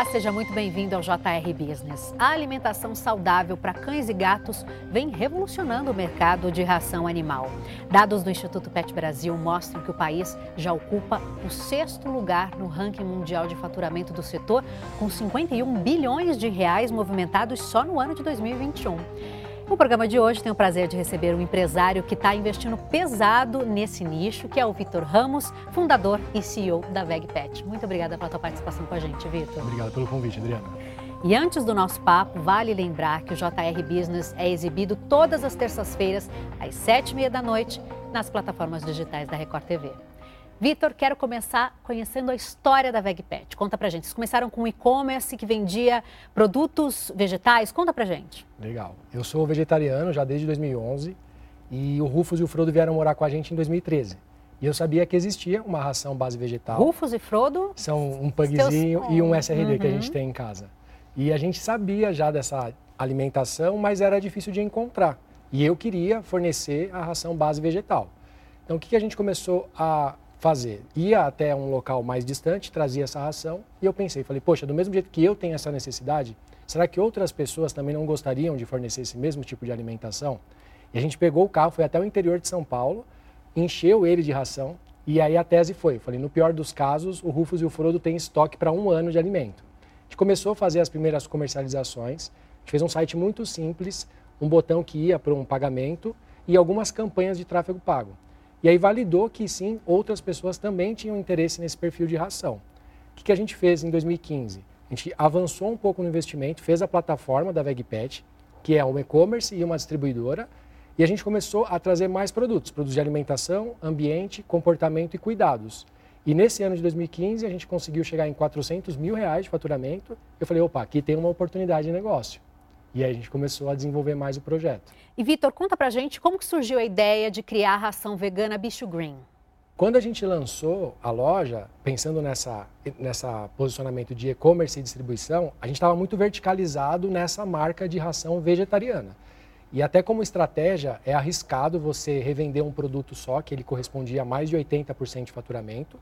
Olá, seja muito bem-vindo ao JR Business. A alimentação saudável para cães e gatos vem revolucionando o mercado de ração animal. Dados do Instituto Pet Brasil mostram que o país já ocupa o sexto lugar no ranking mundial de faturamento do setor, com 51 bilhões de reais movimentados só no ano de 2021. No programa de hoje, tenho o prazer de receber um empresário que está investindo pesado nesse nicho, que é o Vitor Ramos, fundador e CEO da VegPet. Muito obrigada pela tua participação com a gente, Vitor. Obrigado pelo convite, Adriana. E antes do nosso papo, vale lembrar que o JR Business é exibido todas as terças-feiras, às sete e meia da noite, nas plataformas digitais da Record TV. Vitor, quero começar conhecendo a história da VegPet. Conta pra gente. Vocês começaram com um e-commerce que vendia produtos vegetais. Conta pra gente. Legal. Eu sou vegetariano já desde 2011 e o Rufus e o Frodo vieram morar com a gente em 2013. E eu sabia que existia uma ração base vegetal. Rufus e Frodo? São um pugzinho e um SRD uhum. que a gente uhum. tem em casa. E a gente sabia já dessa alimentação, mas era difícil de encontrar. E eu queria fornecer a ração base vegetal. Então, o que a gente começou a fazer. Ia até um local mais distante, trazia essa ração e eu pensei, falei, poxa, do mesmo jeito que eu tenho essa necessidade, será que outras pessoas também não gostariam de fornecer esse mesmo tipo de alimentação? E a gente pegou o carro, foi até o interior de São Paulo, encheu ele de ração e aí a tese foi, falei, no pior dos casos, o Rufus e o Frodo têm estoque para um ano de alimento. A gente começou a fazer as primeiras comercializações, a gente fez um site muito simples, um botão que ia para um pagamento e algumas campanhas de tráfego pago. E aí validou que sim, outras pessoas também tinham interesse nesse perfil de ração. O que, que a gente fez em 2015? A gente avançou um pouco no investimento, fez a plataforma da VegPet, que é um e-commerce e uma distribuidora, e a gente começou a trazer mais produtos, produtos de alimentação, ambiente, comportamento e cuidados. E nesse ano de 2015 a gente conseguiu chegar em 400 mil reais de faturamento. Eu falei, opa, aqui tem uma oportunidade de negócio. E aí a gente começou a desenvolver mais o projeto. E Vitor, conta pra gente como que surgiu a ideia de criar a ração vegana Bicho Green. Quando a gente lançou a loja, pensando nessa, nessa posicionamento de e-commerce e distribuição, a gente estava muito verticalizado nessa marca de ração vegetariana. E até como estratégia, é arriscado você revender um produto só, que ele correspondia a mais de 80% de faturamento,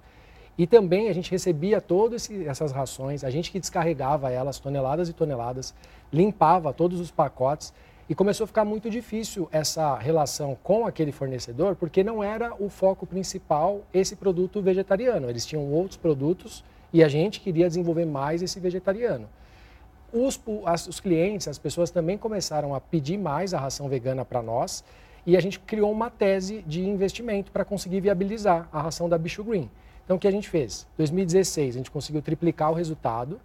e também a gente recebia todas essas rações, a gente que descarregava elas, toneladas e toneladas, limpava todos os pacotes e começou a ficar muito difícil essa relação com aquele fornecedor, porque não era o foco principal esse produto vegetariano. Eles tinham outros produtos e a gente queria desenvolver mais esse vegetariano. Os, os clientes, as pessoas também começaram a pedir mais a ração vegana para nós e a gente criou uma tese de investimento para conseguir viabilizar a ração da Bicho Green. Então, o que a gente fez? Em 2016, a gente conseguiu triplicar o resultado,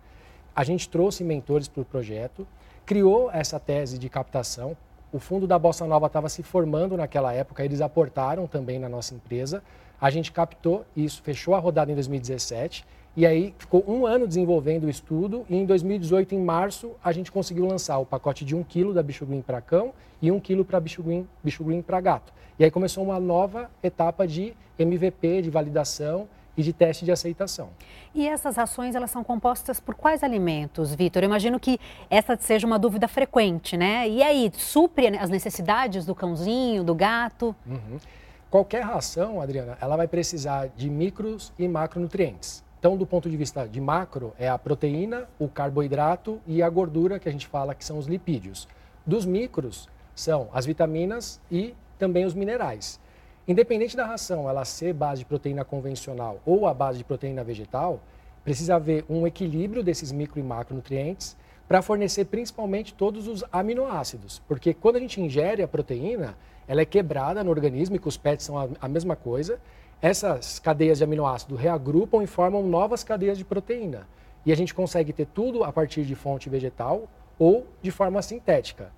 a gente trouxe mentores para o projeto, criou essa tese de captação. O fundo da Bossa Nova estava se formando naquela época, eles aportaram também na nossa empresa. A gente captou isso, fechou a rodada em 2017 e aí ficou um ano desenvolvendo o estudo e em 2018, em março, a gente conseguiu lançar o pacote de 1 kg da Bicho Green para cão e 1 kg para Bicho Green, Bicho Green para gato. E aí começou uma nova etapa de MVP, de validação e de teste de aceitação. E essas rações, elas são compostas por quais alimentos, Vitor? Eu imagino que essa seja uma dúvida frequente, né? E aí, supre as necessidades do cãozinho, do gato? Uhum. Qualquer ração, Adriana, ela vai precisar de micros e macronutrientes. Então, do ponto de vista de macro, é a proteína, o carboidrato e a gordura, que a gente fala que são os lipídios. Dos micros, são as vitaminas e também os minerais. Independente da ração ela ser base de proteína convencional ou a base de proteína vegetal, precisa haver um equilíbrio desses micro e macronutrientes para fornecer principalmente todos os aminoácidos. Porque quando a gente ingere a proteína, ela é quebrada no organismo, e que os PETs são a, a mesma coisa. Essas cadeias de aminoácido reagrupam e formam novas cadeias de proteína. E a gente consegue ter tudo a partir de fonte vegetal ou de forma sintética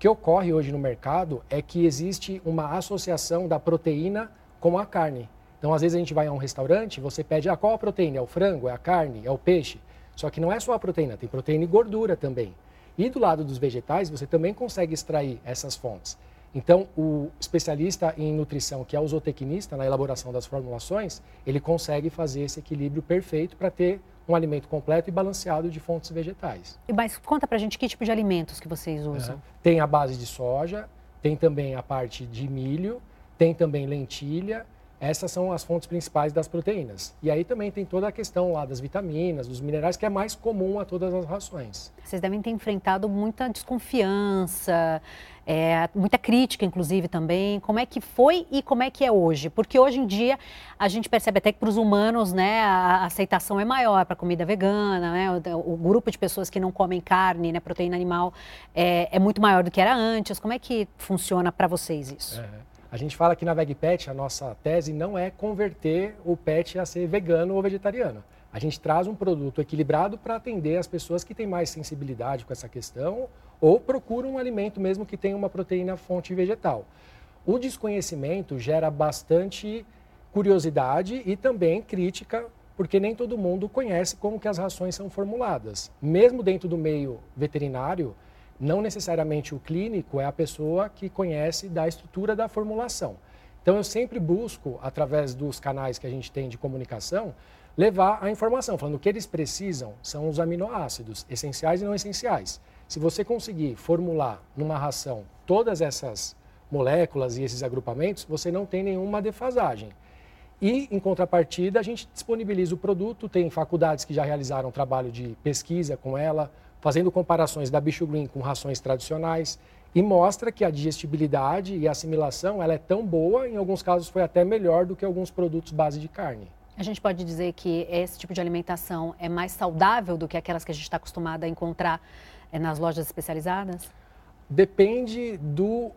que ocorre hoje no mercado é que existe uma associação da proteína com a carne. Então, às vezes a gente vai a um restaurante, você pede, ah, qual a proteína? É o frango, é a carne, é o peixe? Só que não é só a proteína, tem proteína e gordura também. E do lado dos vegetais, você também consegue extrair essas fontes. Então, o especialista em nutrição, que é o zootecnista na elaboração das formulações, ele consegue fazer esse equilíbrio perfeito para ter um alimento completo e balanceado de fontes vegetais. Mas conta pra gente que tipo de alimentos que vocês usam. É. Tem a base de soja, tem também a parte de milho, tem também lentilha, essas são as fontes principais das proteínas. E aí também tem toda a questão lá das vitaminas, dos minerais, que é mais comum a todas as rações. Vocês devem ter enfrentado muita desconfiança, é, muita crítica, inclusive, também. Como é que foi e como é que é hoje? Porque hoje em dia a gente percebe até que para os humanos né, a aceitação é maior para a comida vegana, né? O, o, grupo de pessoas que não comem carne, né, proteína animal, é, é muito maior do que era antes. Como é que funciona para vocês isso? É. A gente fala que na VegPet a nossa tese não é converter o pet a ser vegano ou vegetariano. A gente traz um produto equilibrado para atender as pessoas que têm mais sensibilidade com essa questão ou procuram um alimento mesmo que tenha uma proteína fonte vegetal. O desconhecimento gera bastante curiosidade e também crítica, porque nem todo mundo conhece como que as rações são formuladas. Mesmo dentro do meio veterinário, não necessariamente o clínico é a pessoa que conhece da estrutura da formulação. Então eu sempre busco, através dos canais que a gente tem de comunicação, levar a informação, falando que eles precisam são os aminoácidos, essenciais e não essenciais. Se você conseguir formular numa ração todas essas moléculas e esses agrupamentos, você não tem nenhuma defasagem. E, em contrapartida, a gente disponibiliza o produto, tem faculdades que já realizaram trabalho de pesquisa com ela, fazendo comparações da Bicho Green com rações tradicionais e mostra que a digestibilidade e a assimilação ela é tão boa, em alguns casos foi até melhor do que alguns produtos base de carne. A gente pode dizer que esse tipo de alimentação é mais saudável do que aquelas que a gente está acostumado a encontrar eh, nas lojas especializadas? Depende do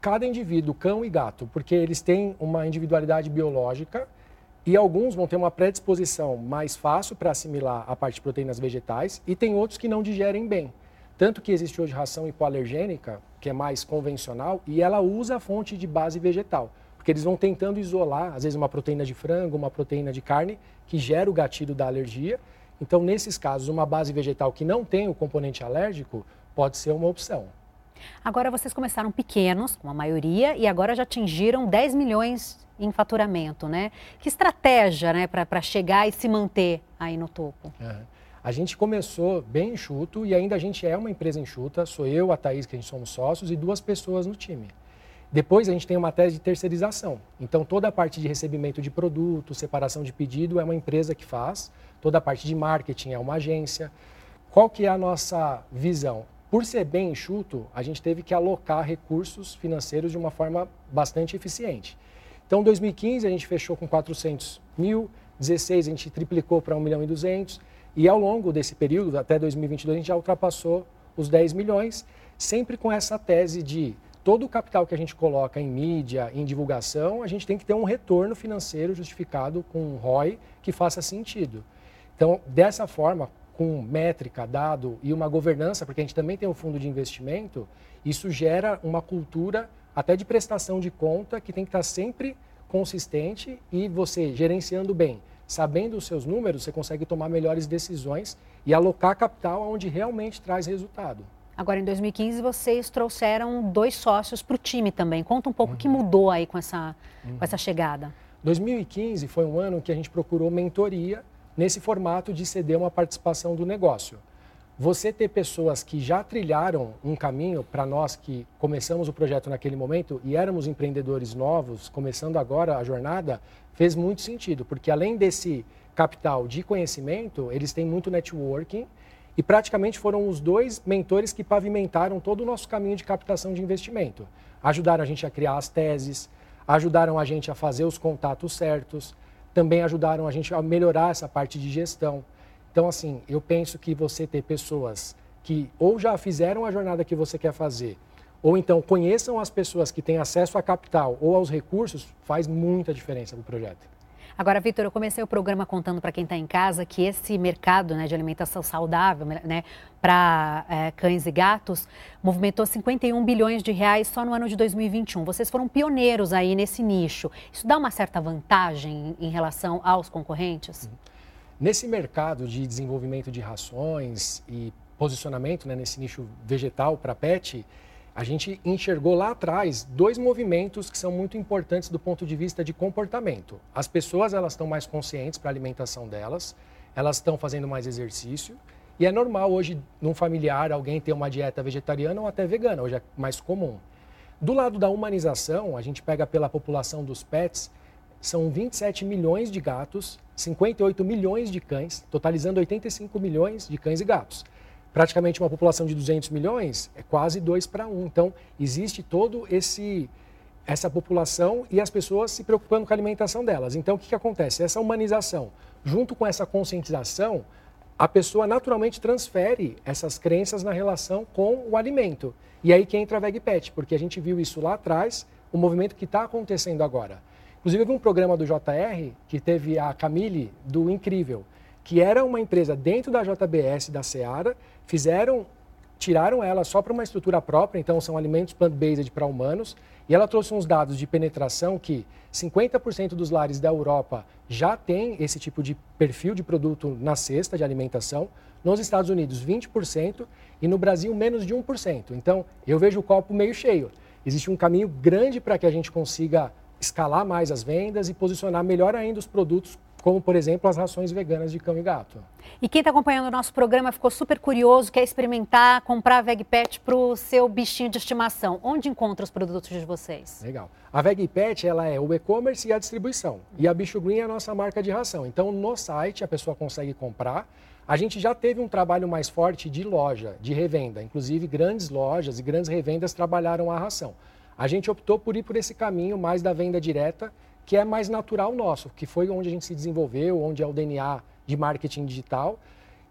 cada indivíduo, cão e gato, porque eles têm uma individualidade biológica e alguns vão ter uma predisposição mais fácil para assimilar a parte de proteínas vegetais e tem outros que não digerem bem. Tanto que existe hoje ração hipoalergênica, que é mais convencional, e ela usa a fonte de base vegetal. Porque eles vão tentando isolar, às vezes, uma proteína de frango, uma proteína de carne, que gera o gatilho da alergia. Então, nesses casos, uma base vegetal que não tem o componente alérgico pode ser uma opção. Agora vocês começaram pequenos, como a maioria, e agora já atingiram 10 milhões em faturamento, né? Que estratégia, né, para chegar e se manter aí no topo? É. A gente começou bem enxuto e ainda a gente é uma empresa enxuta. Sou eu, a Thaís, que a gente somos sócios, e duas pessoas no time. Depois a gente tem uma tese de terceirização. Então toda a parte de recebimento de produto, separação de pedido é uma empresa que faz. Toda a parte de marketing é uma agência. Qual que é a nossa visão? Por ser bem enxuto, a gente teve que alocar recursos financeiros de uma forma bastante eficiente. Então, 2015 a gente fechou com 400 mil, 16 a gente triplicou para 1 milhão e 200 e ao longo desse período, até 2022, a gente já ultrapassou os 10 milhões, sempre com essa tese de todo o capital que a gente coloca em mídia, em divulgação, a gente tem que ter um retorno financeiro justificado com um ROI que faça sentido. Então, dessa forma, com métrica, dado e uma governança, porque a gente também tem um fundo de investimento, isso gera uma cultura até de prestação de conta, que tem que estar sempre consistente e você gerenciando bem, sabendo os seus números, você consegue tomar melhores decisões e alocar capital onde realmente traz resultado. Agora, em 2015, vocês trouxeram dois sócios para o time também. Conta um pouco o uhum. que mudou aí com essa, uhum. com essa chegada. 2015 foi um ano que a gente procurou mentoria nesse formato de ceder uma participação do negócio você ter pessoas que já trilharam um caminho para nós que começamos o projeto naquele momento e éramos empreendedores novos, começando agora a jornada, fez muito sentido, porque além desse capital de conhecimento, eles têm muito networking e praticamente foram os dois mentores que pavimentaram todo o nosso caminho de captação de investimento. Ajudaram a gente a criar as teses, ajudaram a gente a fazer os contatos certos, também ajudaram a gente a melhorar essa parte de gestão. Então, assim, eu penso que você ter pessoas que ou já fizeram a jornada que você quer fazer, ou então conheçam as pessoas que têm acesso a capital ou aos recursos, faz muita diferença para o projeto. Agora, Vitor, eu comecei o programa contando para quem está em casa que esse mercado né, de alimentação saudável né, para é, cães e gatos movimentou 51 bilhões de reais só no ano de 2021. Vocês foram pioneiros aí nesse nicho. Isso dá uma certa vantagem em relação aos concorrentes? Uhum. Nesse mercado de desenvolvimento de rações e posicionamento né, nesse nicho vegetal para pet, a gente enxergou lá atrás dois movimentos que são muito importantes do ponto de vista de comportamento. As pessoas elas estão mais conscientes para a alimentação delas, elas estão fazendo mais exercício e é normal hoje num familiar alguém ter uma dieta vegetariana ou até vegana, hoje é mais comum. Do lado da humanização, a gente pega pela população dos pets, são 27 milhões de gatos, 58 milhões de cães, totalizando 85 milhões de cães e gatos. Praticamente uma população de 200 milhões é quase 2 para 1. Então, existe todo esse essa população e as pessoas se preocupando com a alimentação delas. Então, o que, que acontece? Essa humanização, junto com essa conscientização, a pessoa naturalmente transfere essas crenças na relação com o alimento. E aí que entra a VegPet, porque a gente viu isso lá atrás, o movimento que está acontecendo agora. Inclusive, eu vi um programa do JR que teve a Camille do Incrível, que era uma empresa dentro da JBS da Seara, fizeram, tiraram ela só para uma estrutura própria, então são alimentos plant-based para humanos, e ela trouxe uns dados de penetração que 50% dos lares da Europa já tem esse tipo de perfil de produto na cesta de alimentação. Nos Estados Unidos, 20% e no Brasil, menos de 1%. Então, eu vejo o copo meio cheio. Existe um caminho grande para que a gente consiga escalar mais as vendas e posicionar melhor ainda os produtos como, por exemplo, as rações veganas de cão e gato. E quem está acompanhando o nosso programa ficou super curioso, quer experimentar, comprar a VegPet para o seu bichinho de estimação. Onde encontra os produtos de vocês? Legal. A VegPet ela é o e-commerce e a distribuição. E a Bicho Green é a nossa marca de ração. Então, no site a pessoa consegue comprar. A gente já teve um trabalho mais forte de loja, de revenda. Inclusive, grandes lojas e grandes revendas trabalharam a ração. A gente optou por ir por esse caminho mais da venda direta que é mais natural nosso, que foi onde a gente se desenvolveu, onde é o DNA de marketing digital.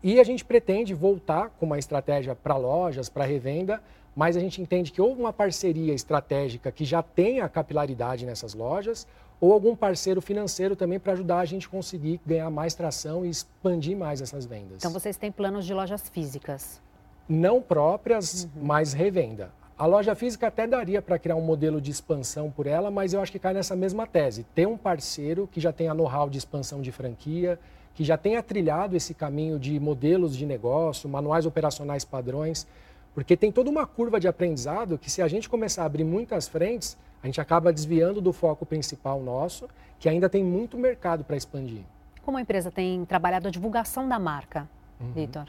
E a gente pretende voltar com uma estratégia para lojas, para revenda, mas a gente entende que houve uma parceria estratégica que já tenha capilaridade nessas lojas, ou algum parceiro financeiro também para ajudar a gente conseguir ganhar mais tração e expandir mais essas vendas. Então vocês têm planos de lojas físicas? Não próprias, uhum. mas revenda. A loja física até daria para criar um modelo de expansão por ela, mas eu acho que cai nessa mesma tese. Ter um parceiro que já tenha know-how de expansão de franquia, que já tenha trilhado esse caminho de modelos de negócio, manuais operacionais padrões, porque tem toda uma curva de aprendizado que se a gente começar a abrir muitas frentes, a gente acaba desviando do foco principal nosso, que ainda tem muito mercado para expandir. Como a empresa tem trabalhado a divulgação da marca, uhum. Vitor?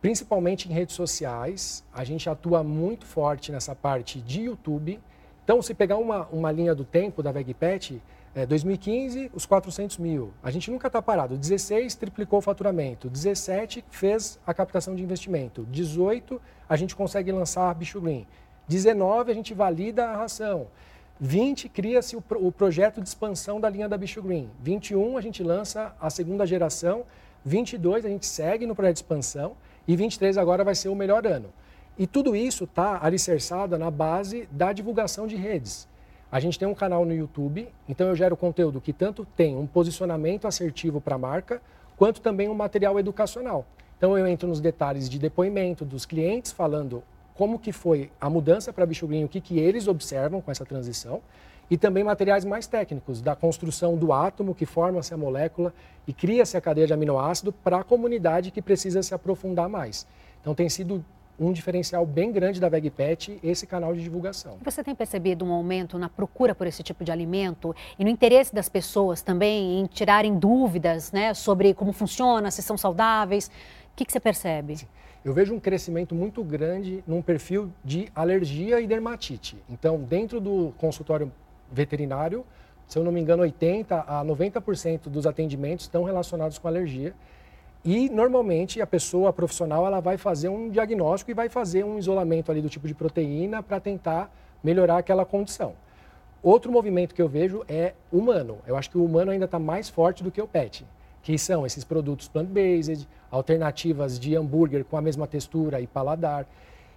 Principalmente em redes sociais. A gente atua muito forte nessa parte de YouTube. Então, se pegar uma, uma linha do tempo da VegPet, é, 2015, os 400 mil. A gente nunca está parado. 16, triplicou o faturamento. 17, fez a captação de investimento. 18, a gente consegue lançar Bicho Green. 19, a gente valida a ração. 20, cria-se o, o, projeto de expansão da linha da Bicho Green. 21, a gente lança a segunda geração. 22, a gente segue no projeto de expansão. E 23 agora vai ser o melhor ano. E tudo isso está alicerçado na base da divulgação de redes. A gente tem um canal no YouTube, então eu gero conteúdo que tanto tem um posicionamento assertivo para a marca, quanto também um material educacional. Então eu entro nos detalhes de depoimento dos clientes falando como que foi a mudança para bichugrinho, o que, que eles observam com essa transição, e também materiais mais técnicos, da construção do átomo que forma-se a molécula e cria-se a cadeia de aminoácido para a comunidade que precisa se aprofundar mais. Então tem sido um diferencial bem grande da VegPet esse canal de divulgação. Você tem percebido um aumento na procura por esse tipo de alimento e no interesse das pessoas também em tirarem dúvidas né, sobre como funciona, se são saudáveis? O que, que você percebe? Sim. Eu vejo um crescimento muito grande num perfil de alergia e dermatite. Então, dentro do consultório veterinário, se eu não me engano, 80 a 90% dos atendimentos estão relacionados com alergia. E normalmente a pessoa profissional ela vai fazer um diagnóstico e vai fazer um isolamento ali do tipo de proteína para tentar melhorar aquela condição. Outro movimento que eu vejo é humano. Eu acho que o humano ainda está mais forte do que o pet, que são esses produtos plant-based, alternativas de hambúrguer com a mesma textura e paladar.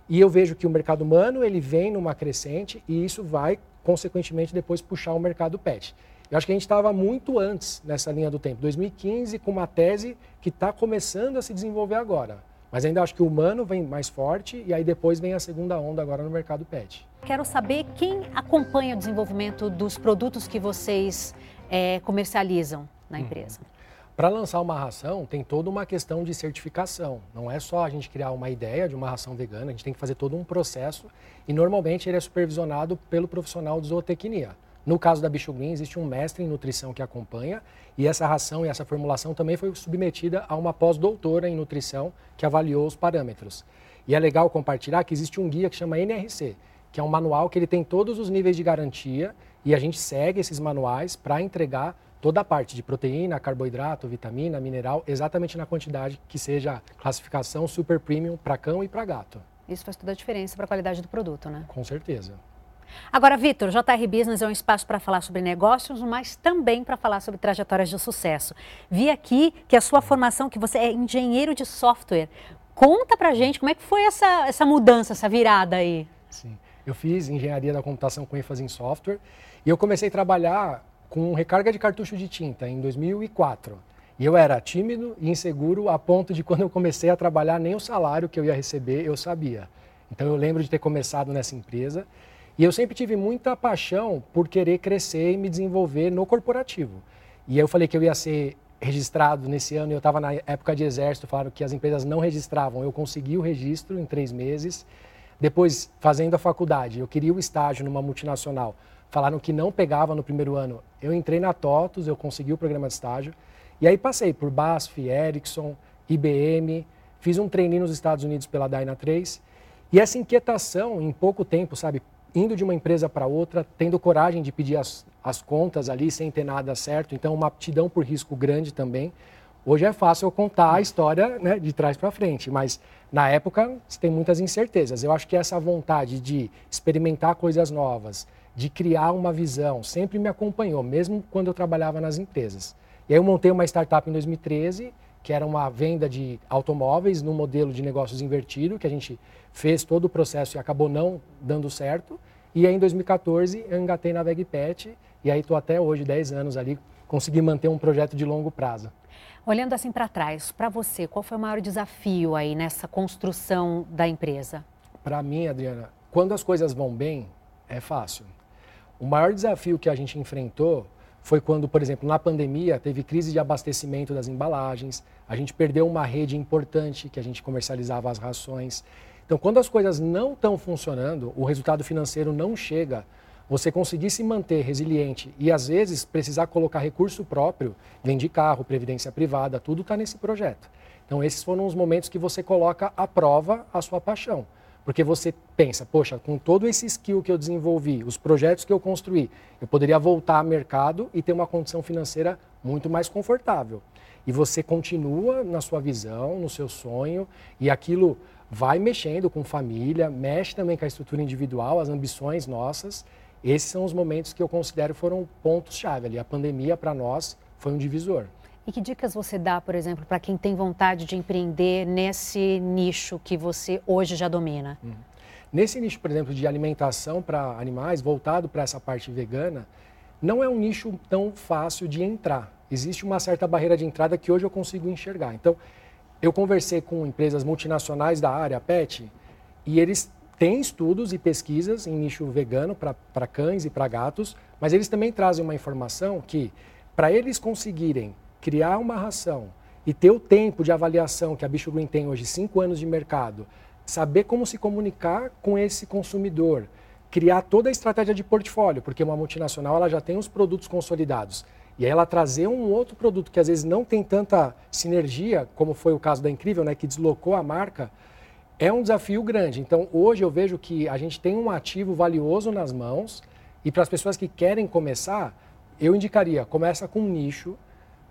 E eu vejo que o mercado humano ele vem numa crescente e isso vai consequentemente depois puxar o mercado pet. Eu acho que a gente estava muito antes nessa linha do tempo, 2015, com uma tese que está começando a se desenvolver agora. Mas ainda acho que o humano vem mais forte e aí depois vem a segunda onda agora no mercado pet. Quero saber quem acompanha o desenvolvimento dos produtos que vocês é, comercializam na uhum. empresa. Uhum. Para lançar uma ração, tem toda uma questão de certificação. Não é só a gente criar uma ideia de uma ração vegana, a gente tem que fazer todo um processo e normalmente ele é supervisionado pelo profissional de zootecnia. No caso da Bicho Green, existe um mestre em nutrição que acompanha e essa ração e essa formulação também foi submetida a uma pós-doutora em nutrição que avaliou os parâmetros. E é legal compartilhar que existe um guia que chama NRC, que é um manual que ele tem todos os níveis de garantia e a gente segue esses manuais para entregar toda a parte de proteína, carboidrato, vitamina, mineral, exatamente na quantidade que seja classificação super premium para cão e para gato. Isso faz toda a diferença para a qualidade do produto, né? Com certeza. Agora, Vitor, JR Business é um espaço para falar sobre negócios, mas também para falar sobre trajetórias de sucesso. Vi aqui que a sua formação, que você é engenheiro de software. Conta pra gente como é que foi essa, essa mudança, essa virada aí. Sim, eu fiz engenharia da computação com ênfase em software e eu comecei a trabalhar com recarga de cartucho de tinta em 2004. E eu era tímido e inseguro a ponto de quando eu comecei a trabalhar, nem o salário que eu ia receber eu sabia. Então eu lembro de ter começado nessa empresa e eu sempre tive muita paixão por querer crescer e me desenvolver no corporativo. E eu falei que eu ia ser registrado nesse ano, eu estava na época de exército, falaram que as empresas não registravam. Eu consegui o registro em três meses. Depois, fazendo a faculdade, eu queria o estágio numa multinacional falaram que não pegava no primeiro ano. Eu entrei na TOTUS, eu consegui o programa de estágio, e aí passei por BASF, Ericsson, IBM, fiz um treininho nos Estados Unidos pela Dyna 3, e essa inquietação em pouco tempo, sabe, indo de uma empresa para outra, tendo coragem de pedir as, as contas ali sem ter nada certo, então uma aptidão por risco grande também. Hoje é fácil eu contar a história né, de trás para frente, mas na época você tem muitas incertezas. Eu acho que essa vontade de experimentar coisas novas, de criar uma visão, sempre me acompanhou, mesmo quando eu trabalhava nas empresas. E aí eu montei uma startup em 2013, que era uma venda de automóveis no modelo de negócios invertido, que a gente fez todo o processo e acabou não dando certo. E aí em 2014 eu engatei na VegPet e aí estou até hoje, 10 anos ali, consegui manter um projeto de longo prazo. Olhando assim para trás, para você, qual foi o maior desafio aí nessa construção da empresa? Para mim, Adriana, quando as coisas vão bem, é fácil. O maior desafio que a gente enfrentou foi quando, por exemplo, na pandemia teve crise de abastecimento das embalagens, a gente perdeu uma rede importante que a gente comercializava as rações. Então, quando as coisas não estão funcionando, o resultado financeiro não chega, você conseguir se manter resiliente e às vezes precisar colocar recurso próprio, vende carro, previdência privada, tudo está nesse projeto. Então, esses foram os momentos que você coloca à prova a sua paixão. Porque você pensa, poxa, com todo esse skill que eu desenvolvi, os projetos que eu construí, eu poderia voltar ao mercado e ter uma condição financeira muito mais confortável. E você continua na sua visão, no seu sonho, e aquilo vai mexendo com família, mexe também com a estrutura individual, as ambições nossas. Esses são os momentos que eu considero foram pontos-chave ali. A pandemia, para nós, foi um divisor. E que dicas você dá, por exemplo, para quem tem vontade de empreender nesse nicho que você hoje já domina? Uhum. Nesse nicho, por exemplo, de alimentação para animais, voltado para essa parte vegana, não é um nicho tão fácil de entrar. Existe uma certa barreira de entrada que hoje eu consigo enxergar. Então, eu conversei com empresas multinacionais da área PET e eles têm estudos e pesquisas em nicho vegano para cães e para gatos, mas eles também trazem uma informação que, para eles conseguirem criar uma ração e ter o tempo de avaliação que a Bicho Green tem hoje, cinco anos de mercado, saber como se comunicar com esse consumidor, criar toda a estratégia de portfólio, porque uma multinacional ela já tem os produtos consolidados. E aí ela trazer um outro produto que às vezes não tem tanta sinergia, como foi o caso da Incrível, né, que deslocou a marca, é um desafio grande. Então hoje eu vejo que a gente tem um ativo valioso nas mãos e para as pessoas que querem começar, eu indicaria, começa com um nicho,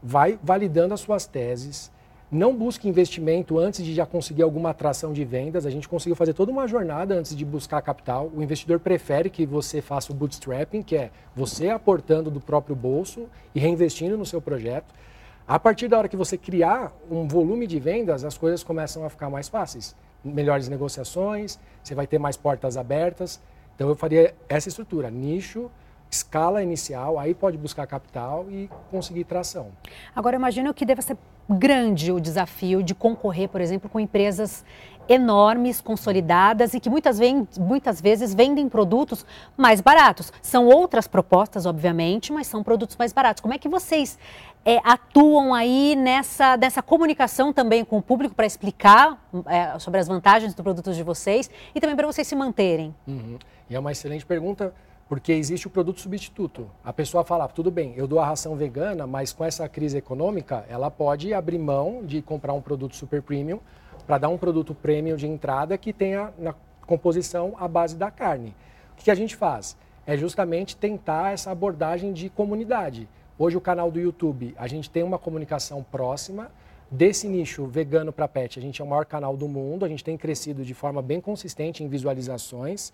vai validando as suas teses, não busque investimento antes de já conseguir alguma atração de vendas. A gente conseguiu fazer toda uma jornada antes de buscar capital. O investidor prefere que você faça o bootstrapping, que é você aportando do próprio bolso e reinvestindo no seu projeto. A partir da hora que você criar um volume de vendas, as coisas começam a ficar mais fáceis. Melhores negociações, você vai ter mais portas abertas. Então eu faria essa estrutura, nicho, escala inicial, aí pode buscar capital e conseguir tração. Agora, imagino que deva ser grande o desafio de concorrer, por exemplo, com empresas enormes, consolidadas e que muitas, muitas vezes vendem produtos mais baratos. São outras propostas, obviamente, mas são produtos mais baratos. Como é que vocês é, atuam aí nessa, nessa comunicação também com o público para explicar é, sobre as vantagens dos produtos de vocês e também para vocês se manterem? Uhum. E é uma excelente pergunta porque existe o produto substituto. A pessoa fala, tudo bem, eu dou a ração vegana, mas com essa crise econômica, ela pode abrir mão de comprar um produto super premium para dar um produto premium de entrada que tenha na composição a base da carne. O que a gente faz? é justamente tentar essa abordagem de comunidade. Hoje o canal do YouTube, a gente tem uma comunicação próxima desse nicho vegano para pet. A gente é o maior canal do mundo, a gente tem crescido de forma bem consistente em visualizações.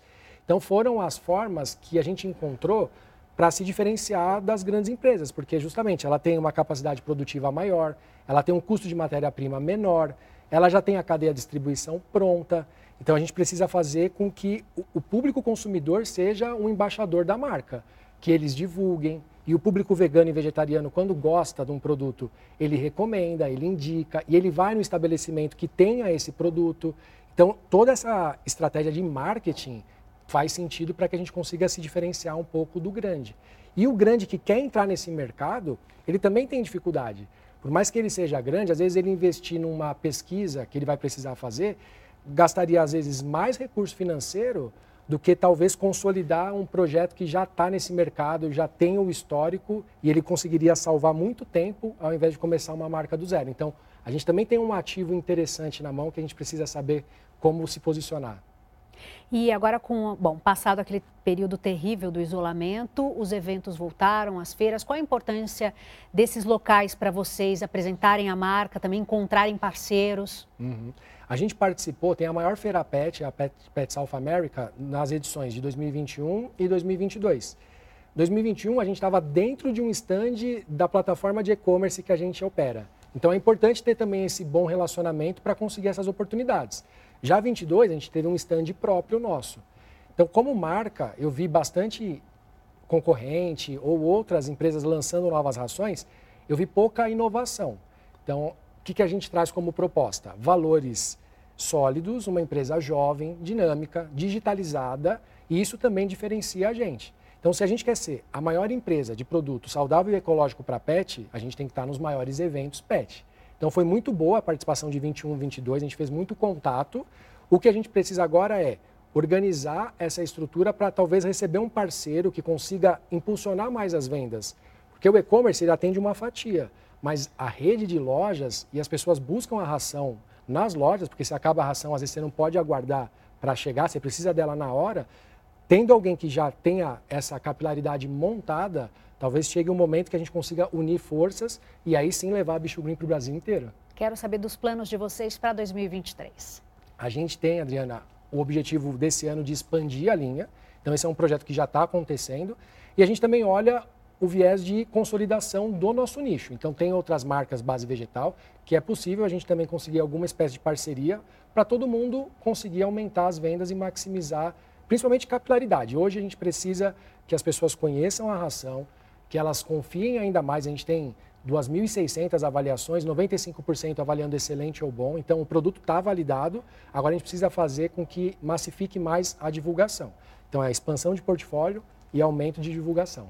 Então foram as formas que a gente encontrou para se diferenciar das grandes empresas, porque justamente ela tem uma capacidade produtiva maior, ela tem um custo de matéria-prima menor, ela já tem a cadeia de distribuição pronta. Então a gente precisa fazer com que o público consumidor seja um embaixador da marca, que eles divulguem. E o público vegano e vegetariano, quando gosta de um produto, ele recomenda, ele indica e ele vai no estabelecimento que tenha esse produto. Então toda essa estratégia de marketing faz sentido para que a gente consiga se diferenciar um pouco do grande. E o grande que quer entrar nesse mercado, ele também tem dificuldade. Por mais que ele seja grande, às vezes ele investir numa pesquisa que ele vai precisar fazer, gastaria às vezes mais recurso financeiro do que talvez consolidar um projeto que já está nesse mercado, já tem o histórico e ele conseguiria salvar muito tempo ao invés de começar uma marca do zero. Então, a gente também tem um ativo interessante na mão que a gente precisa saber como se posicionar. E agora, com, bom, passado aquele período terrível do isolamento, os eventos voltaram, as feiras. Qual a importância desses locais para vocês apresentarem a marca, também encontrarem parceiros? Uhum. A gente participou, tem a maior feira pet, a Pet, pet South America, nas edições de 2021 e 2022. 2021 a gente estava dentro de um stand da plataforma de e-commerce que a gente opera. Então é importante ter também esse bom relacionamento para conseguir essas oportunidades. Já 22, a gente teve um stand próprio nosso. Então, como marca, eu vi bastante concorrente ou outras empresas lançando novas rações, eu vi pouca inovação. Então, o que, que a gente traz como proposta? Valores sólidos, uma empresa jovem, dinâmica, digitalizada, e isso também diferencia a gente. Então, se a gente quer ser a maior empresa de produto saudável e ecológico para pet, a gente tem que estar nos maiores eventos pet. Então foi muito boa a participação de 21, 22, a gente fez muito contato. O que a gente precisa agora é organizar essa estrutura para talvez receber um parceiro que consiga impulsionar mais as vendas. Porque o e-commerce ele atende uma fatia, mas a rede de lojas e as pessoas buscam a ração nas lojas, porque se acaba a ração, às vezes você não pode aguardar para chegar, você precisa dela na hora. Tendo alguém que já tenha essa capilaridade montada, talvez chegue um momento que a gente consiga unir forças e aí sim levar a Bicho Green para o Brasil inteiro. Quero saber dos planos de vocês para 2023. A gente tem, Adriana, o objetivo desse ano de expandir a linha. Então, esse é um projeto que já está acontecendo. E a gente também olha o viés de consolidação do nosso nicho. Então, tem outras marcas base vegetal que é possível a gente também conseguir alguma espécie de parceria para todo mundo conseguir aumentar as vendas e maximizar, principalmente capilaridade. Hoje a gente precisa que as pessoas conheçam a ração, que elas confiem ainda mais. A gente tem 2.600 avaliações, 95% avaliando excelente ou bom. Então, o produto está validado. Agora, a gente precisa fazer com que massifique mais a divulgação. Então, é a expansão de portfólio e aumento de divulgação.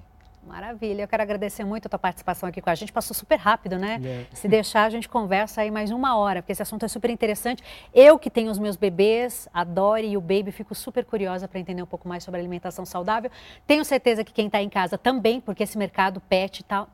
Maravilha, eu quero agradecer muito a tua participação aqui com a gente. Passou super rápido, né? É. Se deixar, a gente conversa aí mais uma hora, porque esse assunto é super interessante. Eu que tenho os meus bebês, a Dori e o Baby, fico super curiosa para entender um pouco mais sobre alimentação saudável. Tenho certeza que quem está em casa também, porque esse mercado pet está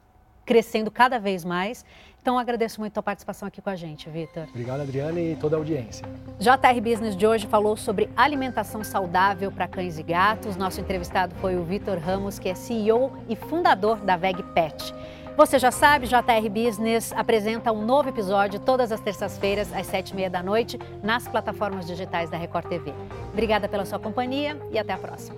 crescendo cada vez mais. Então, agradeço muito a participação aqui com a gente, Vitor. Obrigado, Adriana, e toda a audiência. JR Business de hoje falou sobre alimentação saudável para cães e gatos. Nosso entrevistado foi o Vitor Ramos, que é CEO e fundador da Veg Pet. Você já sabe, JR Business apresenta um novo episódio todas as terças-feiras, às sete e meia da noite, nas plataformas digitais da Record TV. Obrigada pela sua companhia e até a próxima.